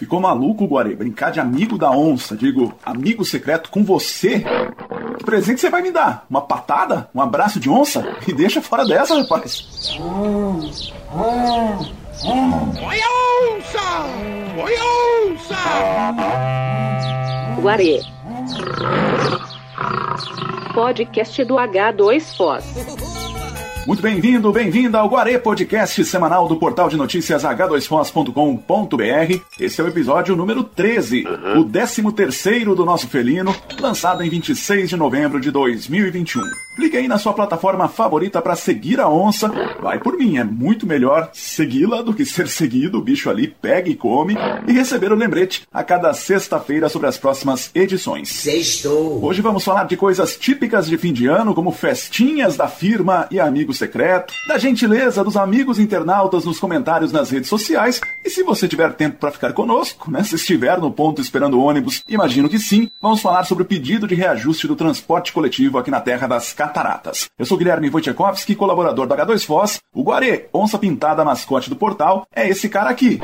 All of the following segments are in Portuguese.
Ficou maluco, Guarê? Brincar de amigo da onça, digo, amigo secreto com você? Que presente você vai me dar? Uma patada? Um abraço de onça? E deixa fora dessa, rapaz. Oi, onça! Oi, onça! Guarê. Podcast do H2Foz. Muito bem-vindo, bem-vinda ao Guarê Podcast semanal do portal de notícias h2fons.com.br. Esse é o episódio número 13, o 13 terceiro do nosso felino, lançado em 26 de novembro de 2021. Clique aí na sua plataforma favorita para seguir a onça. Vai por mim, é muito melhor segui-la do que ser seguido. O bicho ali pega e come e receber o lembrete a cada sexta-feira sobre as próximas edições. Sextou. Hoje vamos falar de coisas típicas de fim de ano, como festinhas da firma e amigo secreto, da gentileza dos amigos internautas nos comentários nas redes sociais. E se você tiver tempo para ficar conosco, né? Se estiver no ponto esperando o ônibus, imagino que sim, vamos falar sobre o pedido de reajuste do transporte coletivo aqui na terra das cataratas. Eu sou Guilherme Wojciechowski, colaborador da H2Foz. O Guarê, onça pintada mascote do portal, é esse cara aqui.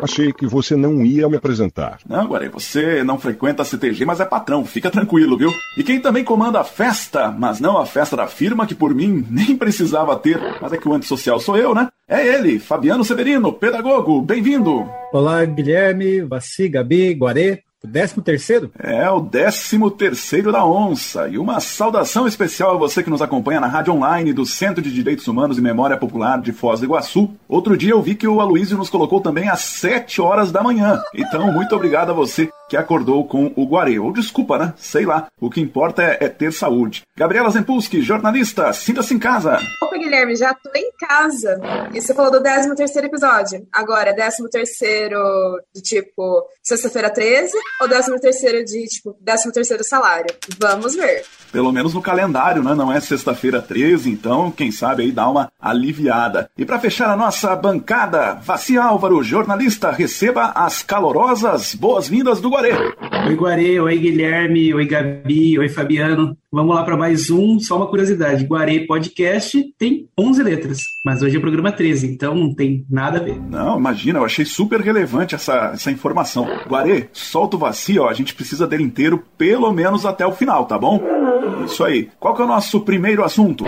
Achei que você não ia me apresentar. Não, Guarê, você não frequenta a CTG, mas é patrão, fica tranquilo, viu? E quem também comanda a festa, mas não a festa da firma, que por mim nem precisava ter, mas é que o antissocial sou eu, né? É ele, Fabiano Severino, pedagogo, bem-vindo! Olá, Guilherme, Vaci, Gabi, Guarê. O décimo terceiro? É, o décimo terceiro da onça. E uma saudação especial a você que nos acompanha na rádio online do Centro de Direitos Humanos e Memória Popular de Foz do Iguaçu. Outro dia eu vi que o Aloysio nos colocou também às sete horas da manhã. Então, muito obrigado a você que acordou com o Guarê. Ou desculpa, né? Sei lá. O que importa é, é ter saúde. Gabriela Zempulski, jornalista, sinta-se em casa. Guilherme, já tô em casa. E você falou do 13 terceiro episódio. Agora, 13 terceiro de tipo sexta-feira 13 ou 13 terceiro de tipo 13 terceiro salário? Vamos ver. Pelo menos no calendário, né? Não é sexta-feira 13, então quem sabe aí dá uma aliviada. E para fechar a nossa bancada, Vaci Álvaro, jornalista, receba as calorosas boas-vindas do Guarê. Oi, Guarê, oi, Guilherme, oi, Gabi, oi, Fabiano. Vamos lá para mais um, só uma curiosidade. Guarê Podcast tem 11 letras, mas hoje é o programa 13, então não tem nada a ver. Não, imagina, eu achei super relevante essa, essa informação. Guarê, solta o Vaci, ó, a gente precisa dele inteiro pelo menos até o final, tá bom? Isso aí. Qual que é o nosso primeiro assunto?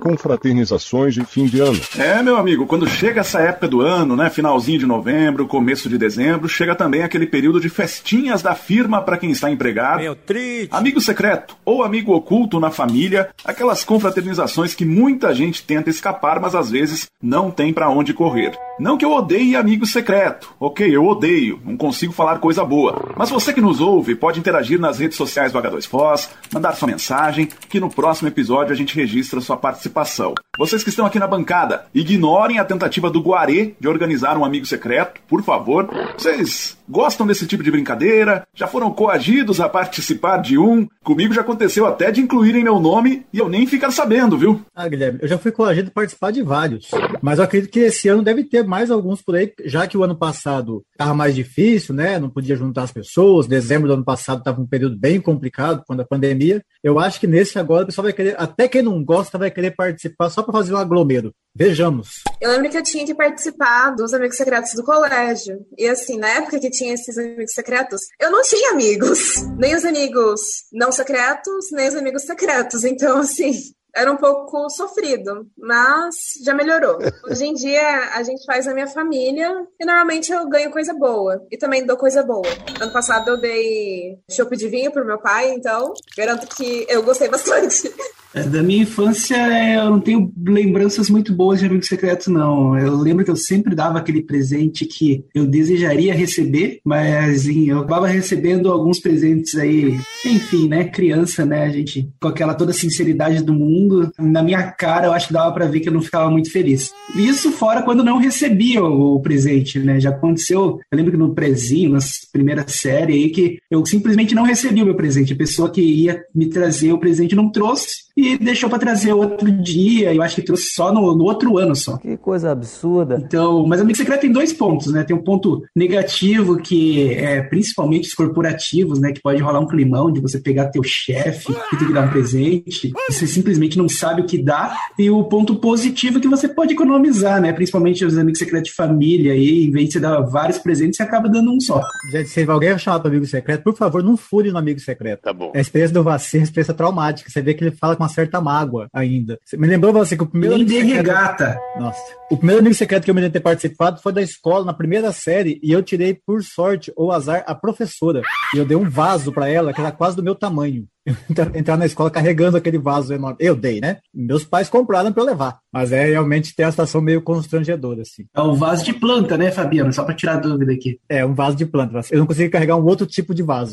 Confraternizações de fim de ano. É, meu amigo, quando chega essa época do ano, né, finalzinho de novembro, começo de dezembro, chega também aquele período de festinhas da firma para quem está empregado. Meu triste. Amigo secreto ou amigo oculto na família, aquelas confraternizações que muita gente tenta escapar, mas às vezes não tem para onde correr. Não que eu odeie amigo secreto, ok, eu odeio, não consigo falar coisa boa. Mas você que nos ouve pode interagir nas redes sociais do H2Foz, mandar sua mensagem, que no próximo episódio a gente registra sua participação. Vocês que estão aqui na bancada, ignorem a tentativa do Guarê de organizar um amigo secreto, por favor. Vocês gostam desse tipo de brincadeira? Já foram coagidos a participar de um? Comigo já aconteceu até de incluírem meu nome e eu nem ficar sabendo, viu? Ah, Guilherme, eu já fui coagido a participar de vários. Mas eu acredito que esse ano deve ter mais alguns por aí, já que o ano passado estava mais difícil, né? Não podia juntar as pessoas. Dezembro do ano passado estava um período bem complicado, quando a pandemia. Eu acho que nesse agora o pessoal vai querer, até quem não gosta, vai querer participar só para fazer um aglomero. Vejamos. Eu lembro que eu tinha que participar dos amigos secretos do colégio. E assim, na época que tinha esses amigos secretos, eu não tinha amigos. Nem os amigos não secretos, nem os amigos secretos. Então, assim, era um pouco sofrido, mas já melhorou. Hoje em dia a gente faz na minha família e normalmente eu ganho coisa boa e também dou coisa boa. Ano passado eu dei chopp de vinho pro meu pai, então garanto que eu gostei bastante. É, Da minha infância, é, eu não tenho lembranças muito boas de amigo secreto, não. Eu lembro que eu sempre dava aquele presente que eu desejaria receber, mas assim, eu acabava recebendo alguns presentes aí, enfim, né? Criança, né? A gente, com aquela toda sinceridade do mundo, na minha cara, eu acho que dava pra ver que eu não ficava muito feliz. Isso fora quando não recebia o, o presente, né? Já aconteceu, eu lembro que no prezinho, na primeira série aí, que eu simplesmente não recebi o meu presente. A pessoa que ia me trazer o presente não trouxe e deixou para trazer outro dia. Eu acho que trouxe só no, no, outro ano só. Que coisa absurda. Então, mas amigo secreto tem dois pontos, né? Tem um ponto negativo que é principalmente os corporativos, né? Que pode rolar um climão de você pegar teu chefe que tem que dar um presente e você simplesmente que não sabe o que dá, e o ponto positivo é que você pode economizar, né? Principalmente os amigos secretos de família, aí, em vez de você dar vários presentes, você acaba dando um só. Gente, se alguém chamar para amigo secreto, por favor, não fure no amigo secreto. Tá bom. A experiência do Vacir é uma experiência traumática. Você vê que ele fala com uma certa mágoa ainda. Me lembrou você que o primeiro. Nem amigo de secreto- regata. Nossa. O primeiro amigo secreto que eu me lembro de ter participado foi da escola, na primeira série, e eu tirei, por sorte ou azar, a professora. E eu dei um vaso para ela, que era quase do meu tamanho. Entrar na escola carregando aquele vaso enorme. Eu dei, né? Meus pais compraram para eu levar. Mas é realmente tem a situação meio constrangedora, assim. É o vaso de planta, né, Fabiano? Só pra tirar a dúvida aqui. É, um vaso de planta. Eu não consegui carregar um outro tipo de vaso.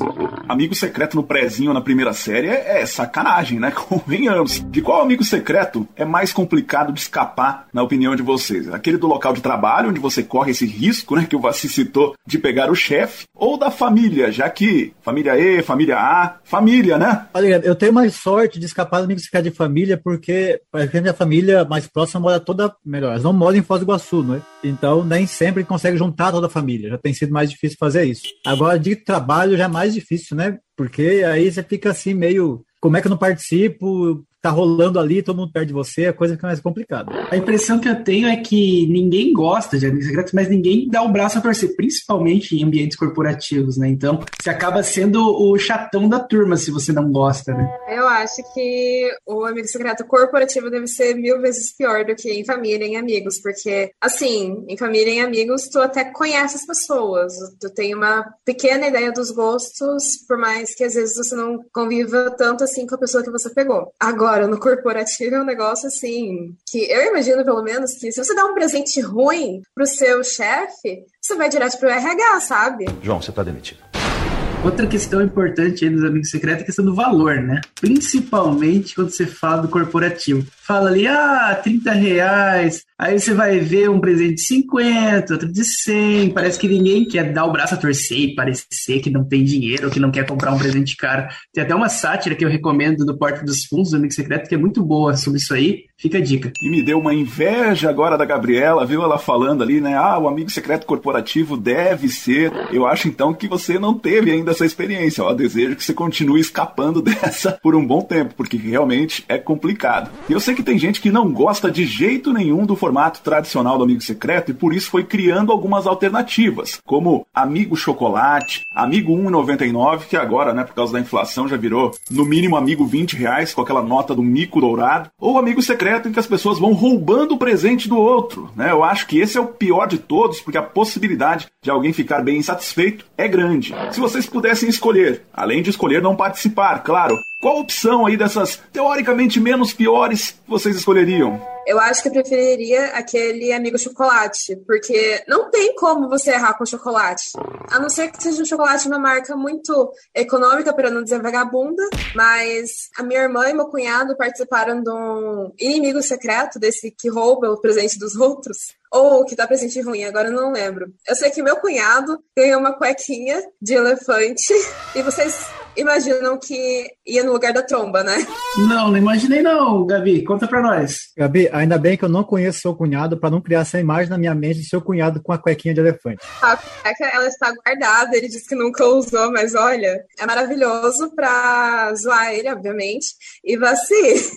Amigo secreto no prezinho na primeira série é, é sacanagem, né? Convenhamos. De qual amigo secreto é mais complicado de escapar, na opinião de vocês? Aquele do local de trabalho, onde você corre esse risco, né? Que o Vassi citou, de pegar o chefe, ou da família, já que família E, família A, família, né? Olha, eu tenho mais sorte de escapar do amigo secreto de família, porque a minha família mais próxima mora toda, melhor, elas não moram em Foz do Iguaçu, não é? Então, nem sempre consegue juntar toda a família. Já tem sido mais difícil fazer isso. Agora, de trabalho já é mais difícil, né? Porque aí você fica assim, meio. Como é que eu não participo? Tá rolando ali, todo mundo perde você, a coisa fica mais complicada. A impressão que eu tenho é que ninguém gosta de amigos secretos, mas ninguém dá o braço a torcer, principalmente em ambientes corporativos, né? Então, você acaba sendo o chatão da turma se você não gosta, né? Eu acho que o amigo secreto corporativo deve ser mil vezes pior do que em família e em amigos, porque, assim, em família e em amigos, tu até conhece as pessoas, tu tem uma pequena ideia dos gostos, por mais que às vezes você não conviva tanto assim com a pessoa que você pegou. Agora, no corporativo é um negócio assim, que eu imagino pelo menos que se você dá um presente ruim pro seu chefe, você vai direto pro RH, sabe? João, você tá demitido. Outra questão importante aí dos amigos secretos é a questão do valor, né? Principalmente quando você fala do corporativo. Fala ali, ah, 30 reais. Aí você vai ver um presente de 50, outro de 100. Parece que ninguém quer dar o braço a torcer e parecer que não tem dinheiro que não quer comprar um presente caro. Tem até uma sátira que eu recomendo do Porta dos Fundos do Amigo Secreto, que é muito boa sobre isso aí. Fica a dica. E me deu uma inveja agora da Gabriela, viu ela falando ali, né? Ah, o amigo secreto corporativo deve ser. Eu acho então que você não teve ainda essa experiência. Ó, desejo que você continue escapando dessa por um bom tempo, porque realmente é complicado. E eu sei que tem gente que não gosta de jeito nenhum do formato tradicional do amigo secreto e por isso foi criando algumas alternativas, como amigo chocolate, amigo 1,99, que agora, né, por causa da inflação já virou no mínimo amigo 20 reais com aquela nota do mico dourado, ou amigo secreto em que as pessoas vão roubando o presente do outro, né? Eu acho que esse é o pior de todos, porque a possibilidade de alguém ficar bem insatisfeito é grande. Se vocês pudessem escolher, além de escolher não participar, claro, qual opção aí dessas teoricamente menos piores vocês escolheriam? Eu acho que eu preferiria aquele amigo chocolate, porque não tem como você errar com chocolate. A não ser que seja um chocolate uma marca muito econômica, para não dizer vagabunda. Mas a minha irmã e meu cunhado participaram de um inimigo secreto, desse que rouba o presente dos outros. Ou que dá presente ruim, agora eu não lembro. Eu sei que meu cunhado ganhou uma cuequinha de elefante. E vocês imaginam que ia no lugar da tromba, né? Não, não imaginei não, Gabi. Conta pra nós. Gabi, ainda bem que eu não conheço seu cunhado para não criar essa imagem na minha mente de seu cunhado com a cuequinha de elefante. A cueca, ela está guardada, ele disse que nunca usou, mas olha, é maravilhoso pra zoar ele, obviamente. E Vassi,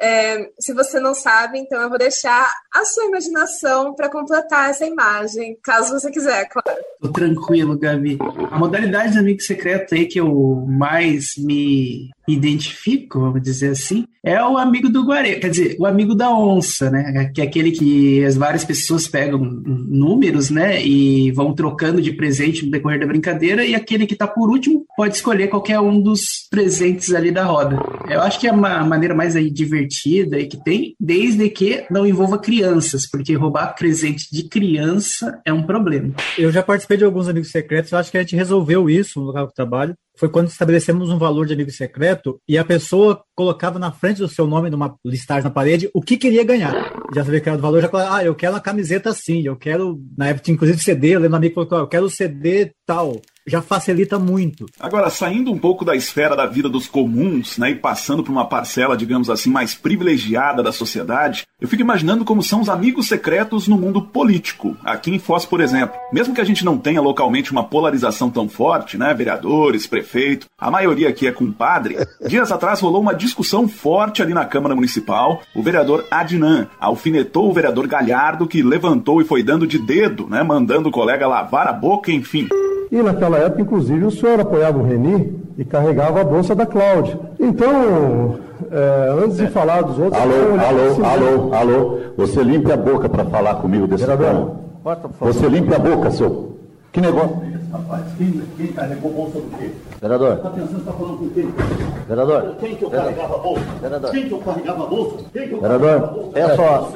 é, se você não sabe, então eu vou deixar a sua imaginação para completar essa imagem, caso você quiser, claro. Tô tranquilo, Gabi. A modalidade do amigo secreto aí que eu mais me identifico, vamos dizer assim, é o amigo do guarê, quer dizer, o amigo da onça, né? Que é aquele que as várias pessoas pegam números, né? E vão trocando de presente no decorrer da brincadeira, e aquele que tá por último pode escolher qualquer um dos presentes ali da roda. Eu acho que é uma maneira mais aí divertida e que tem, desde que não envolva crianças, porque roubar presente de criança é um problema. Eu já participei de alguns amigos secretos, eu acho que a gente resolveu isso no local de trabalho. Foi quando estabelecemos um valor de amigo secreto e a pessoa colocava na frente do seu nome numa listagem na parede o que queria ganhar. Já sabia que era do valor, já falava, ah, eu quero uma camiseta assim, eu quero, na época inclusive CD, eu lembro amigo que colocou, eu quero o CD tal. Já facilita muito. Agora, saindo um pouco da esfera da vida dos comuns, né, e passando para uma parcela, digamos assim, mais privilegiada da sociedade, eu fico imaginando como são os amigos secretos no mundo político. Aqui em Foz, por exemplo, mesmo que a gente não tenha localmente uma polarização tão forte, né, vereadores, prefeito, a maioria aqui é compadre, dias atrás rolou uma discussão forte ali na Câmara Municipal. O vereador Adnan alfinetou o vereador Galhardo, que levantou e foi dando de dedo, né, mandando o colega lavar a boca, enfim. E naquela época, inclusive, o senhor apoiava o Reni e carregava a bolsa da Cláudia. Então, é, antes de falar dos outros... Alô, alô, assim, alô, alô. Você limpe a boca para falar comigo desse Vereador, favor. Você limpe a boca, seu... Que negócio... Rapaz, quem, quem carregou bolsa do quê? Vereador, Atenção, você está falando com quem? vereador, Quem que eu carregava a bolsa? Vereador. Quem que eu carregava a bolsa? Quem que eu vereador, é só...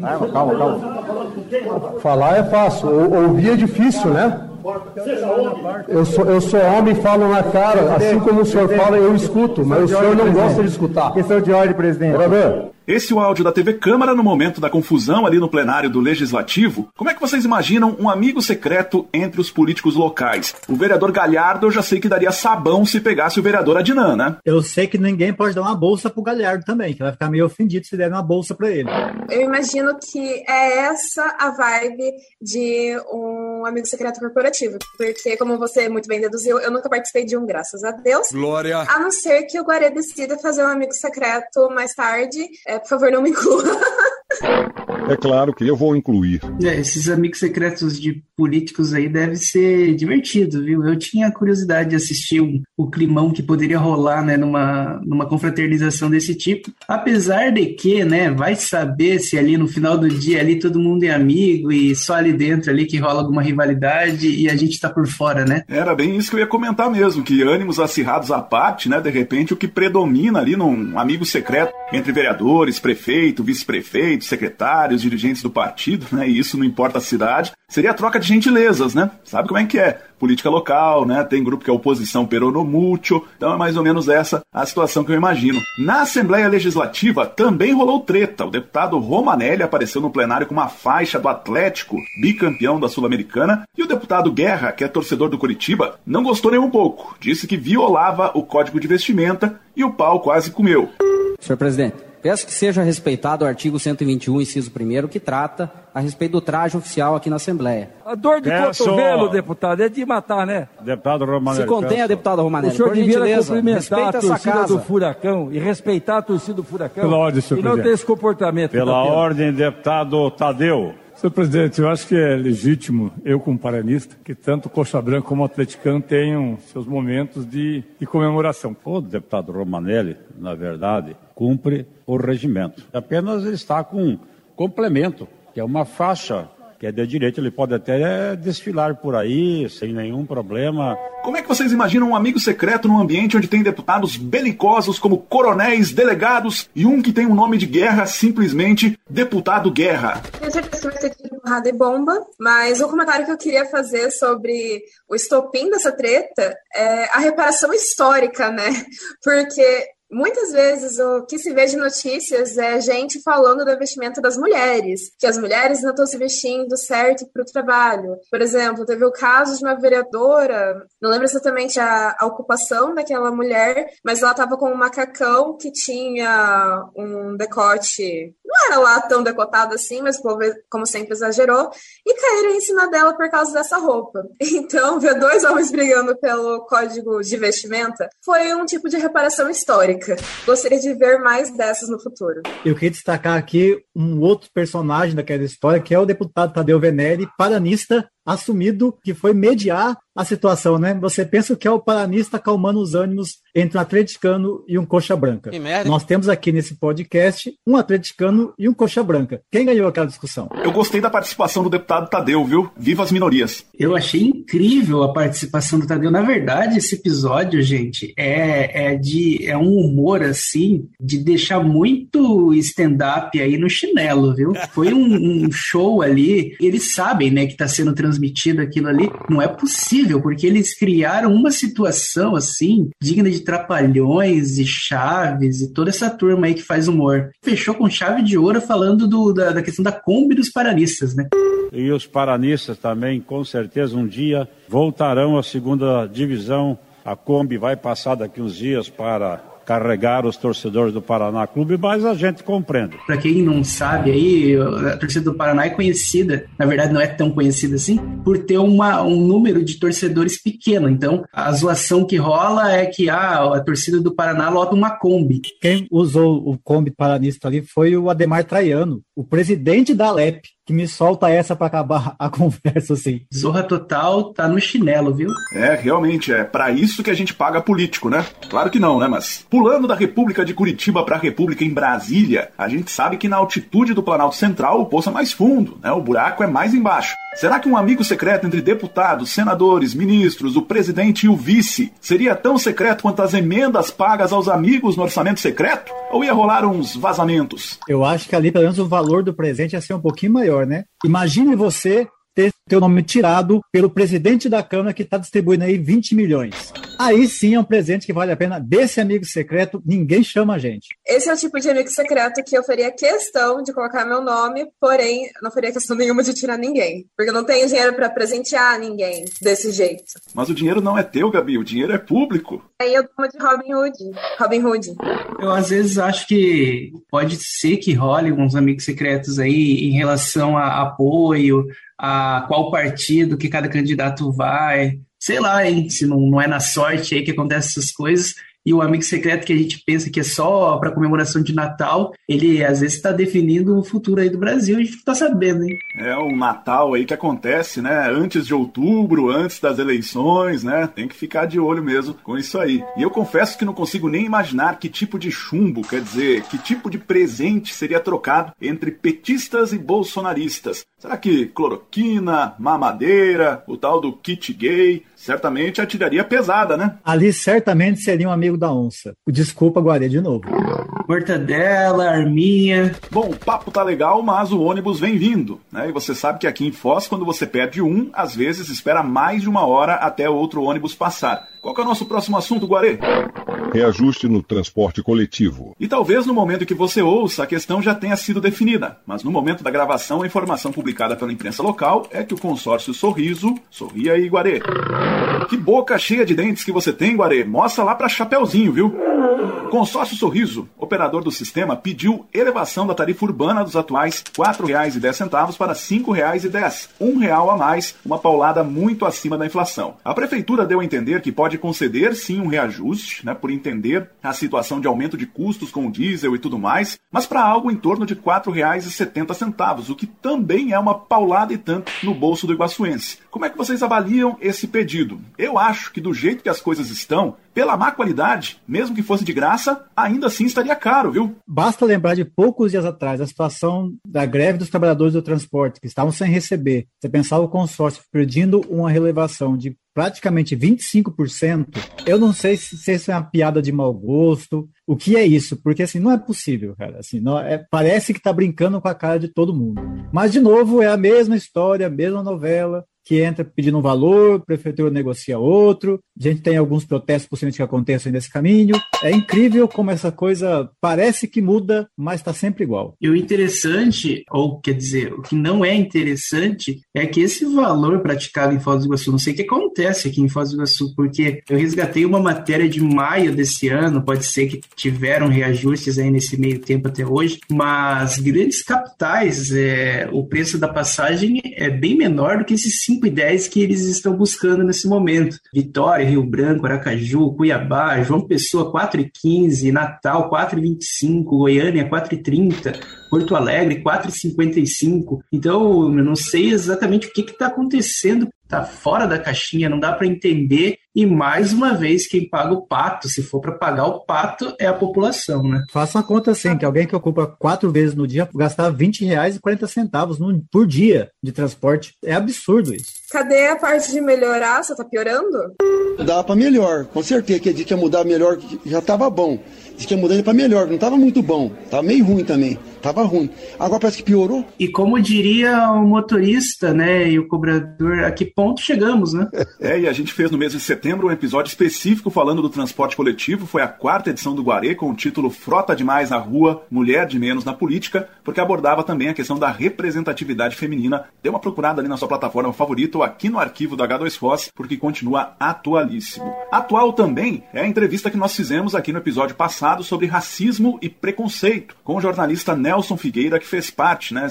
Calma, calma, calma. Falar é fácil, ou- ouvir é difícil, né? Eu sou, eu sou homem e falo na cara, assim como o senhor fala, eu escuto, mas o senhor não gosta de escutar. Questão de ordem, presidente. Vereador, Esse é o áudio da TV Câmara no momento da confusão ali no plenário do Legislativo. Como é que vocês imaginam um amigo secreto entre os políticos locais? O vereador Galhardo eu já sei que daria sabão se pegasse o vereador Adnan, né? Eu sei que ninguém pode dar uma bolsa pro Galhardo também, que vai ficar meio ofendido se der uma bolsa pra ele. Eu imagino que é essa a vibe de um amigo secreto corporativo. Porque, como você muito bem deduziu, eu nunca participei de um, graças a Deus. Glória. A não ser que o Guaré decida fazer um amigo secreto mais tarde. É, por favor, não me inclua. É claro que eu vou incluir. É, esses amigos secretos de políticos aí deve ser divertido, viu? Eu tinha curiosidade de assistir um- o climão que poderia rolar, né, numa, numa confraternização desse tipo. Apesar de que, né, vai saber se ali no final do dia ali todo mundo é amigo e só ali dentro ali que rola alguma rivalidade e a gente tá por fora, né? Era bem isso que eu ia comentar mesmo, que ânimos acirrados à parte, né? De repente, o que predomina ali num amigo secreto entre vereadores, prefeito, vice-prefeito, secretários, dirigentes do partido, né? E isso não importa a cidade, seria a troca de gentilezas, né? Sabe como é que é? Política local, né? Tem grupo que é oposição peronomútil, então é mais ou menos essa a situação que eu imagino. Na Assembleia Legislativa também rolou treta. O deputado Romanelli apareceu no plenário com uma faixa do Atlético, bicampeão da Sul-Americana, e o deputado Guerra, que é torcedor do Curitiba, não gostou nem um pouco. Disse que violava o código de vestimenta e o pau quase comeu. Senhor presidente, peço que seja respeitado o artigo 121, inciso 1 que trata a respeito do traje oficial aqui na Assembleia. A dor de Peço- cotovelo, deputado, é de matar, né? Deputado Romanelli. Se contenha, peço- deputado O Romanelli, senhor por devia gentileza, cumprimentar a respeita essa torcida casa. do Furacão e respeitar a torcida do Furacão. Pela ordem, senhor E não presidente. ter esse comportamento. Pela ordem, deputado Tadeu. Senhor presidente, eu acho que é legítimo, eu como paranista, que tanto Coxa Branca como atleticano tenham seus momentos de, de comemoração. O deputado Romanelli, na verdade, cumpre o regimento. Apenas ele está com um complemento, que é uma faixa que é de direito. Ele pode até desfilar por aí sem nenhum problema. Como é que vocês imaginam um amigo secreto num ambiente onde tem deputados belicosos como coronéis, delegados e um que tem um nome de guerra, simplesmente deputado guerra? Tenho certeza que vai ter tido porrada e bomba, mas o comentário que eu queria fazer sobre o estopim dessa treta é a reparação histórica, né? Porque muitas vezes o que se vê de notícias é gente falando da vestimenta das mulheres, que as mulheres não estão se vestindo certo para o trabalho. Por exemplo, teve o caso de uma vereadora, não lembro exatamente a, a ocupação daquela mulher, mas ela estava com um macacão que tinha um decote, não era lá tão decotado assim, mas o povo, como sempre, exagerou, e caíram em cima dela por causa dessa roupa. Então, ver dois homens brigando pelo código de vestimenta foi um tipo de reparação histórica. Gostaria de ver mais dessas no futuro. Eu queria destacar aqui um outro personagem daquela história, que é o deputado Tadeu Venere, paranista assumido, que foi mediar a situação, né? Você pensa que é o paranista acalmando os ânimos entre um atleticano e um coxa branca. Que merda. Nós temos aqui nesse podcast um atleticano e um coxa branca. Quem ganhou aquela discussão? Eu gostei da participação do deputado Tadeu, viu? Viva as minorias. Eu achei incrível a participação do Tadeu. Na verdade, esse episódio, gente, é, é de é um humor assim de deixar muito stand-up aí no chinelo, viu? Foi um, um show ali. Eles sabem, né, que está sendo transmitido transmitido aquilo ali. Não é possível, porque eles criaram uma situação assim, digna de trapalhões e chaves e toda essa turma aí que faz humor. Fechou com chave de ouro falando do, da, da questão da Kombi dos paranistas, né? E os paranistas também, com certeza, um dia voltarão à segunda divisão. A Kombi vai passar daqui uns dias para carregar os torcedores do Paraná Clube, mas a gente compreende. Para quem não sabe aí, a torcida do Paraná é conhecida, na verdade não é tão conhecida assim, por ter uma, um número de torcedores pequeno. Então, a zoação que rola é que ah, a torcida do Paraná lota uma Kombi. Quem usou o Kombi paranista ali foi o Ademar Traiano, o presidente da Alep que me solta essa para acabar a conversa assim. Zorra total tá no chinelo, viu? É, realmente, é para isso que a gente paga político, né? Claro que não, né? Mas pulando da República de Curitiba para a República em Brasília, a gente sabe que na altitude do Planalto Central o poço é mais fundo, né? O buraco é mais embaixo. Será que um amigo secreto entre deputados, senadores, ministros, o presidente e o vice seria tão secreto quanto as emendas pagas aos amigos no orçamento secreto? Ou ia rolar uns vazamentos? Eu acho que ali, pelo menos, o valor do presente ia ser um pouquinho maior, né? Imagine você ter teu nome tirado pelo presidente da Câmara que está distribuindo aí 20 milhões. Aí sim é um presente que vale a pena. Desse amigo secreto, ninguém chama a gente. Esse é o tipo de amigo secreto que eu faria questão de colocar meu nome, porém, não faria questão nenhuma de tirar ninguém. Porque eu não tenho dinheiro para presentear ninguém desse jeito. Mas o dinheiro não é teu, Gabi, o dinheiro é público. Aí eu tomo de Robin Hood. Robin Hood. Eu às vezes acho que pode ser que role uns amigos secretos aí em relação a apoio, a qual partido que cada candidato vai. Sei lá, hein, se não, não é na sorte aí que acontecem essas coisas e o amigo secreto que a gente pensa que é só para comemoração de Natal, ele às vezes está definindo o futuro aí do Brasil, a gente está sabendo, hein? É um Natal aí que acontece, né? Antes de outubro, antes das eleições, né? Tem que ficar de olho mesmo com isso aí. E eu confesso que não consigo nem imaginar que tipo de chumbo, quer dizer, que tipo de presente seria trocado entre petistas e bolsonaristas. Será que cloroquina, mamadeira, o tal do kit gay, certamente atiraria pesada, né? Ali certamente seria um amigo da onça. Desculpa, Guarê, de novo. Mortadela, arminha. Bom, o papo tá legal, mas o ônibus vem vindo, né? E você sabe que aqui em Foz, quando você perde um, às vezes espera mais de uma hora até outro ônibus passar. Qual é o nosso próximo assunto, Guarê? Reajuste no transporte coletivo. E talvez no momento que você ouça, a questão já tenha sido definida, mas no momento da gravação, a informação publicada pela imprensa local é que o consórcio Sorriso, sorria aí, Guarê. Que boca cheia de dentes que você tem, Guarê. Mostra lá pra Chapeuzinho, viu? Consórcio Sorriso, operador do sistema, pediu elevação da tarifa urbana dos atuais R$ 4,10 para R$ 5,10, um real a mais, uma paulada muito acima da inflação. A prefeitura deu a entender que pode conceder sim um reajuste, né, por entender a situação de aumento de custos com o diesel e tudo mais, mas para algo em torno de R$ 4,70, o que também é uma paulada e tanto no bolso do iguaçuense. Como é que vocês avaliam esse pedido? Eu acho que do jeito que as coisas estão, pela má qualidade, mesmo que fosse de graça, ainda assim estaria caro, viu? Basta lembrar de poucos dias atrás a situação da greve dos trabalhadores do transporte, que estavam sem receber. Você pensava o consórcio perdendo uma relevação de praticamente 25%, eu não sei se, se isso é uma piada de mau gosto, o que é isso, porque assim, não é possível, cara, assim, não, é, parece que está brincando com a cara de todo mundo. Mas, de novo, é a mesma história, a mesma novela, que entra pedindo um valor, a prefeitura negocia outro, a gente tem alguns protestos possivelmente que acontecem nesse caminho. É incrível como essa coisa parece que muda, mas está sempre igual. E o interessante, ou quer dizer, o que não é interessante, é que esse valor praticado em Foz do Iguaçu, não sei o que acontece aqui em Foz do Iguaçu, porque eu resgatei uma matéria de maio desse ano, pode ser que tiveram reajustes aí nesse meio tempo até hoje, mas grandes capitais, é, o preço da passagem é bem menor do que esses 5 e 10 que eles estão buscando nesse momento. Vitória, Rio Branco, Aracaju, Cuiabá, João Pessoa 4 e 15, Natal 4 e 25, Goiânia 4 e 30, Porto Alegre 4 e 55. Então, eu não sei exatamente o que está acontecendo tá fora da caixinha, não dá para entender. E mais uma vez, quem paga o pato, se for para pagar o pato, é a população, né? Faça uma conta assim, que alguém que ocupa quatro vezes no dia gastar 20 reais e 40 centavos por dia de transporte. É absurdo isso. Cadê a parte de melhorar? Você tá piorando? Dá para melhor, com certeza que a gente ia mudar melhor, já tava bom. Diz que ia mudando para melhor, não tava muito bom, tava meio ruim também. Tava ruim. Agora parece que piorou. E como diria o motorista, né, e o cobrador, a que ponto chegamos, né? É, e a gente fez no mês de setembro um episódio específico falando do transporte coletivo. Foi a quarta edição do Guarê com o título Frota Demais na Rua, Mulher de Menos na Política, porque abordava também a questão da representatividade feminina. Dê uma procurada ali na sua plataforma favorita ou aqui no arquivo do H2Foz, porque continua atualíssimo. Atual também é a entrevista que nós fizemos aqui no episódio passado sobre racismo e preconceito, com o jornalista Nelson Figueira, que fez parte, né,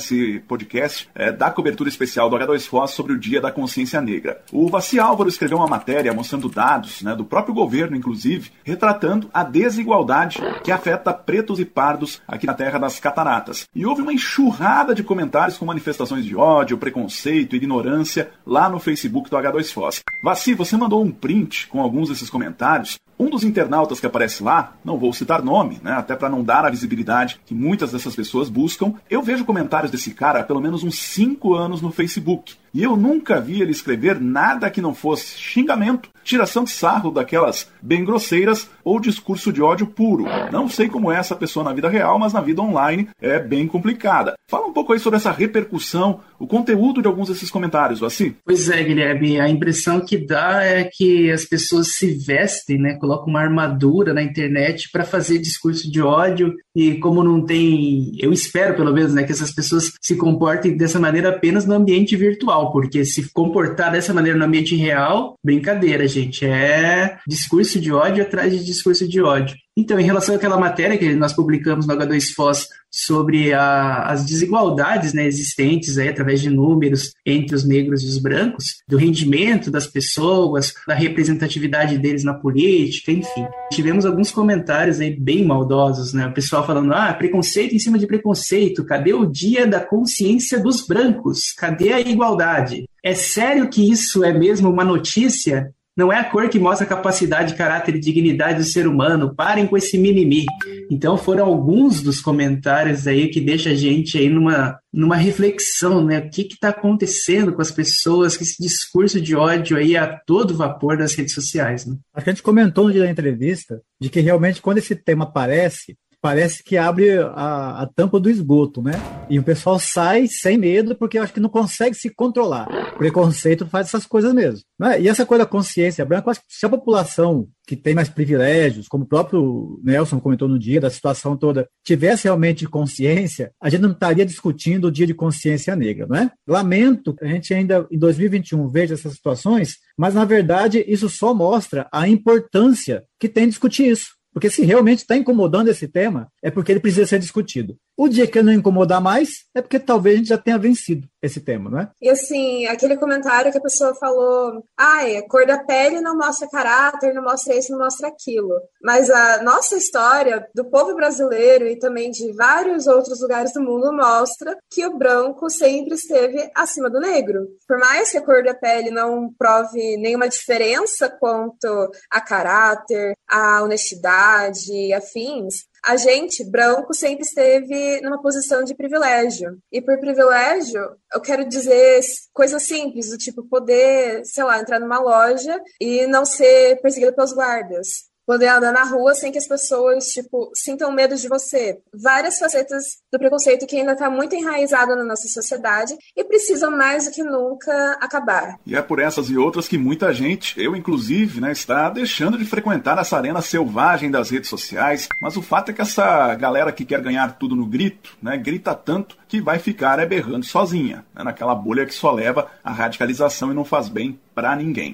podcast, é, da cobertura especial do H2Foz sobre o Dia da Consciência Negra. O Vaci Álvaro escreveu uma matéria mostrando dados, né, do próprio governo, inclusive, retratando a desigualdade que afeta pretos e pardos aqui na Terra das Cataratas. E houve uma enxurrada de comentários com manifestações de ódio, preconceito, ignorância lá no Facebook do H2Foz. Vaci, você mandou um print com alguns desses comentários. Um dos internautas que aparece lá, não vou citar nome, né, até para não dar a visibilidade que muitas dessas pessoas buscam, eu vejo comentários desse cara há pelo menos uns 5 anos no Facebook. E eu nunca vi ele escrever nada que não fosse xingamento, tiração de sarro daquelas bem grosseiras ou discurso de ódio puro. Não sei como é essa pessoa na vida real, mas na vida online é bem complicada. Fala um pouco aí sobre essa repercussão, o conteúdo de alguns desses comentários, assim. Pois é, Guilherme, a impressão que dá é que as pessoas se vestem, né, colocam uma armadura na internet para fazer discurso de ódio e como não tem, eu espero pelo menos, né, que essas pessoas se comportem dessa maneira apenas no ambiente virtual real, porque se comportar dessa maneira no ambiente real, brincadeira, gente. É discurso de ódio atrás de discurso de ódio. Então, em relação àquela matéria que nós publicamos no H2Foz sobre a, as desigualdades né, existentes aí, através de números entre os negros e os brancos, do rendimento das pessoas, da representatividade deles na política, enfim. Tivemos alguns comentários aí bem maldosos, né? O pessoal falando, ah, preconceito em cima de preconceito, cadê o dia da consciência dos brancos? Cadê a igualdade? É sério que isso é mesmo uma notícia? Não é a cor que mostra a capacidade, caráter e dignidade do ser humano. Parem com esse mimimi. Então foram alguns dos comentários aí que deixa a gente aí numa, numa reflexão, né? O que está acontecendo com as pessoas, com esse discurso de ódio aí a todo vapor das redes sociais, né? A gente comentou no dia da entrevista de que realmente quando esse tema aparece, parece que abre a, a, tampa do esgoto, né? E o pessoal sai sem medo porque eu acho que não consegue se controlar. Preconceito faz essas coisas mesmo. Né? E essa coisa da consciência branca, eu acho que se a população que tem mais privilégios, como o próprio Nelson comentou no dia da situação toda, tivesse realmente consciência, a gente não estaria discutindo o dia de consciência negra, não é? Lamento que a gente ainda em 2021 veja essas situações, mas na verdade isso só mostra a importância que tem discutir isso. Porque se realmente está incomodando esse tema, é porque ele precisa ser discutido. O dia que ele não incomodar mais, é porque talvez a gente já tenha vencido esse tema, não é? E assim, aquele comentário que a pessoa falou, ai, a cor da pele não mostra caráter, não mostra isso, não mostra aquilo. Mas a nossa história do povo brasileiro e também de vários outros lugares do mundo mostra que o branco sempre esteve acima do negro. Por mais que a cor da pele não prove nenhuma diferença quanto a caráter, a honestidade afins, a gente, branco, sempre esteve numa posição de privilégio. E por privilégio, eu quero dizer coisas simples, do tipo poder, sei lá, entrar numa loja e não ser perseguido pelos guardas poder andar na rua sem que as pessoas, tipo, sintam medo de você. Várias facetas do preconceito que ainda está muito enraizado na nossa sociedade e precisam mais do que nunca acabar. E é por essas e outras que muita gente, eu inclusive, né, está deixando de frequentar essa arena selvagem das redes sociais. Mas o fato é que essa galera que quer ganhar tudo no grito, né, grita tanto que vai ficar é berrando sozinha, né, naquela bolha que só leva à radicalização e não faz bem para ninguém.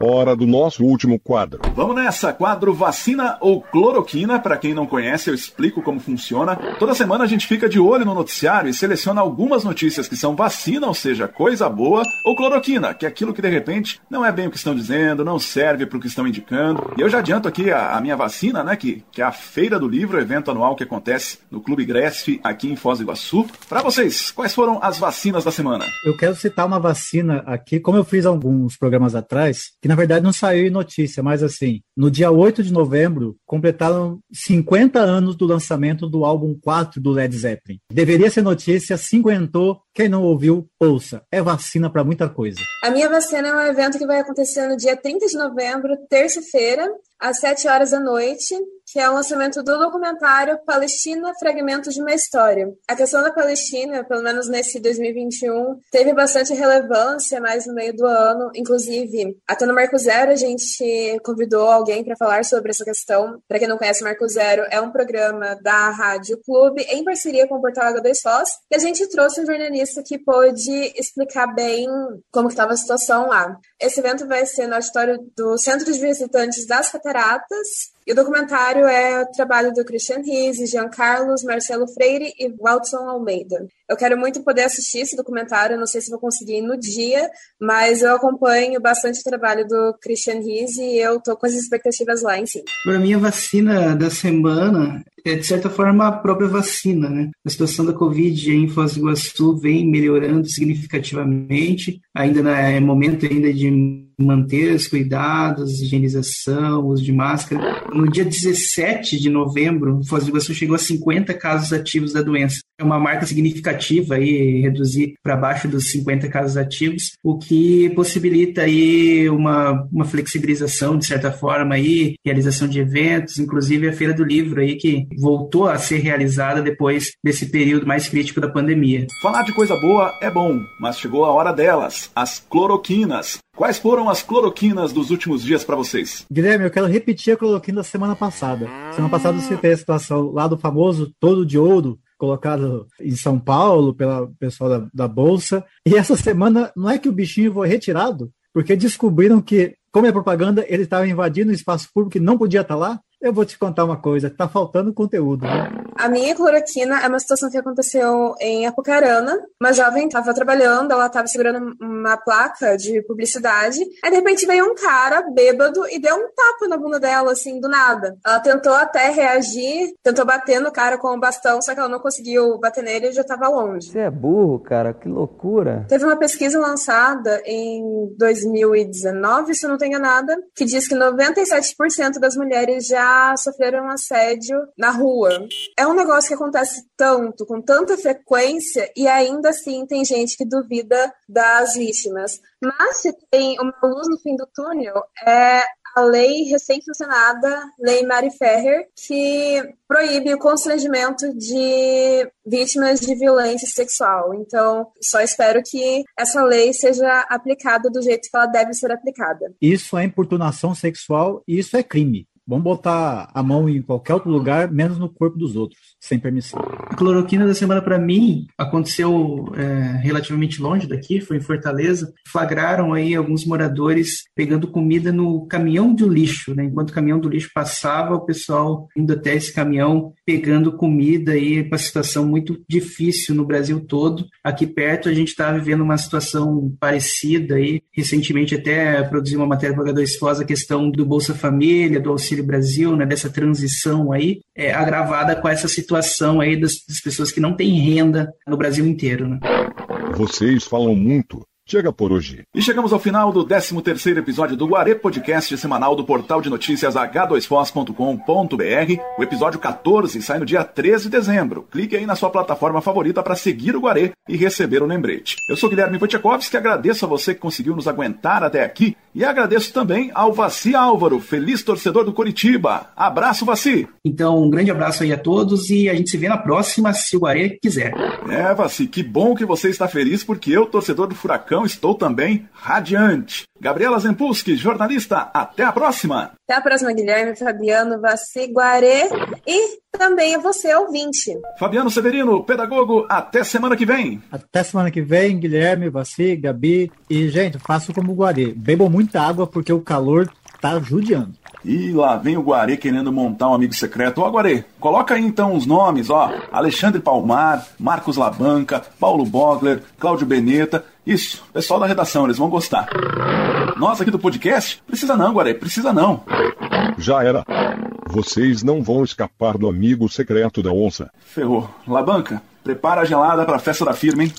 Hora do nosso último quadro. Vamos nessa, quadro vacina ou cloroquina. Para quem não conhece, eu explico como funciona. Toda semana a gente fica de olho no noticiário e seleciona algumas notícias que são vacina, ou seja, coisa boa, ou cloroquina, que é aquilo que de repente não é bem o que estão dizendo, não serve para o que estão indicando. E eu já adianto aqui a, a, minha vacina, né, que, que é a Feira do Livro, evento anual que acontece no Clube Gresf aqui em Foz do Iguaçu. Para vocês, quais foram as vacinas da semana? Eu quero citar uma vacina aqui, como eu fiz alguns programas atrás, que na verdade não saiu em notícia, mas assim, no dia 8 de novembro, completaram 50 anos do lançamento do álbum 4 do Led Zeppelin. Deveria ser notícia, cinquentou. Quem não ouviu, ouça. É vacina para muita coisa. A minha vacina é um evento que vai acontecer no dia 30 de novembro, terça-feira, às 7 horas da noite, que é o lançamento do documentário Palestina Fragmentos de uma História. A questão da Palestina, pelo menos nesse 2021, teve bastante relevância mais no meio do ano. Inclusive, até no Marco Zero a gente convidou alguém para falar sobre essa questão. Para quem não conhece, Marco Zero é um programa da Rádio Clube em parceria com o Portal H2 Foz, e a gente trouxe um jornalista que pôde explicar bem como estava a situação lá. Esse evento vai ser no auditório do Centro de Visitantes das Cataratas, e o documentário é o trabalho do Christian Riese, Jean Carlos, Marcelo Freire e Walton Almeida. Eu quero muito poder assistir esse documentário, não sei se vou conseguir no dia, mas eu acompanho bastante o trabalho do Christian Riese e eu tô com as expectativas lá em cima. Para mim, a vacina da semana é, de certa forma, a própria vacina, né? A situação da Covid em Foz do Iguaçu vem melhorando significativamente, ainda é momento ainda de manter os cuidados, higienização, uso de máscara. No dia 17 de novembro, Foz do Iguaçu chegou a 50 casos ativos da doença. É uma marca significativa aí, reduzir para baixo dos 50 casos ativos, o que possibilita aí uma, uma flexibilização, de certa forma, aí, realização de eventos, inclusive a Feira do Livro aí, que voltou a ser realizada depois desse período mais crítico da pandemia. Falar de coisa boa é bom, mas chegou a hora delas, as cloroquinas. Quais foram as cloroquinas dos últimos dias para vocês? Guilherme, eu quero repetir a cloroquina da semana passada. Semana passada você teve a situação lá do famoso todo de ouro, colocado em São Paulo pela pessoal da, da Bolsa. E essa semana não é que o bichinho foi retirado, porque descobriram que, como é propaganda, ele estava invadindo o espaço público e não podia estar lá. Eu vou te contar uma coisa, tá faltando conteúdo. Né? A minha cloroquina é uma situação que aconteceu em Apucarana. Uma jovem estava trabalhando, ela estava segurando uma placa de publicidade. Aí, de repente, veio um cara bêbado e deu um tapa na bunda dela, assim, do nada. Ela tentou até reagir, tentou bater no cara com o bastão, só que ela não conseguiu bater nele e já estava longe. Você é burro, cara, que loucura. Teve uma pesquisa lançada em 2019, se eu não tenho enganada, que diz que 97% das mulheres já sofreram assédio na rua. É um negócio que acontece tanto, com tanta frequência, e ainda assim tem gente que duvida das vítimas. Mas se tem uma luz no fim do túnel, é a lei recém-sancionada, Lei Mary Ferrer, que proíbe o constrangimento de vítimas de violência sexual. Então, só espero que essa lei seja aplicada do jeito que ela deve ser aplicada. Isso é importunação sexual e isso é crime. Vamos botar a mão em qualquer outro lugar, menos no corpo dos outros, sem permissão. A cloroquina da semana, para mim, aconteceu é, relativamente longe daqui, foi em Fortaleza. Flagraram aí alguns moradores pegando comida no caminhão do lixo, né? Enquanto o caminhão do lixo passava, o pessoal indo até esse caminhão pegando comida aí, com a situação muito difícil no Brasil todo. Aqui perto, a gente está vivendo uma situação parecida aí. Recentemente, até produzi uma matéria para H2 Foz, a questão do Bolsa Família, do auxílio Auxílio Brasil, né, dessa transição aí, é, agravada com essa situação aí das, das pessoas que não têm renda no Brasil inteiro. Né? Vocês falam muito. Chega por hoje. E chegamos ao final do 13 terceiro episódio do Guarê Podcast semanal do portal de notícias h2foz.com.br. O episódio 14 sai no dia 13 de dezembro. Clique aí na sua plataforma favorita para seguir o Guarê e receber o lembrete. Eu sou Guilherme Wojciechowski, agradeço a você que conseguiu nos aguentar até aqui e agradeço também ao Vaci Álvaro, feliz torcedor do Coritiba. Abraço, Vaci! Então, um grande abraço aí a todos e a gente se vê na próxima, se o Guarê quiser. É, Vaci, que bom que você está feliz porque eu, torcedor do Furacão, estou também radiante. Gabriela Zempulski, jornalista, até a próxima. Até a próxima, Guilherme, Fabiano, Vassi, Guarê e também a você, ouvinte. Fabiano Severino, pedagogo, até semana que vem. Até semana que vem, Guilherme, Vassi, Gabi. E, gente, faço como o Guarê. Bebam muita água porque o calor tá judiando. E lá vem o Guarê querendo montar um amigo secreto. Ó, Guarê, coloca aí então os nomes, ó. Alexandre Palmar, Marcos Labanca, Paulo Bogler, Cláudio Beneta. Isso, pessoal da redação, eles vão gostar. Nós aqui do podcast, precisa não, Guarê, precisa não. Já era. Vocês não vão escapar do amigo secreto da onça. Ferrou. Labanca, prepara a gelada pra festa da firma, hein?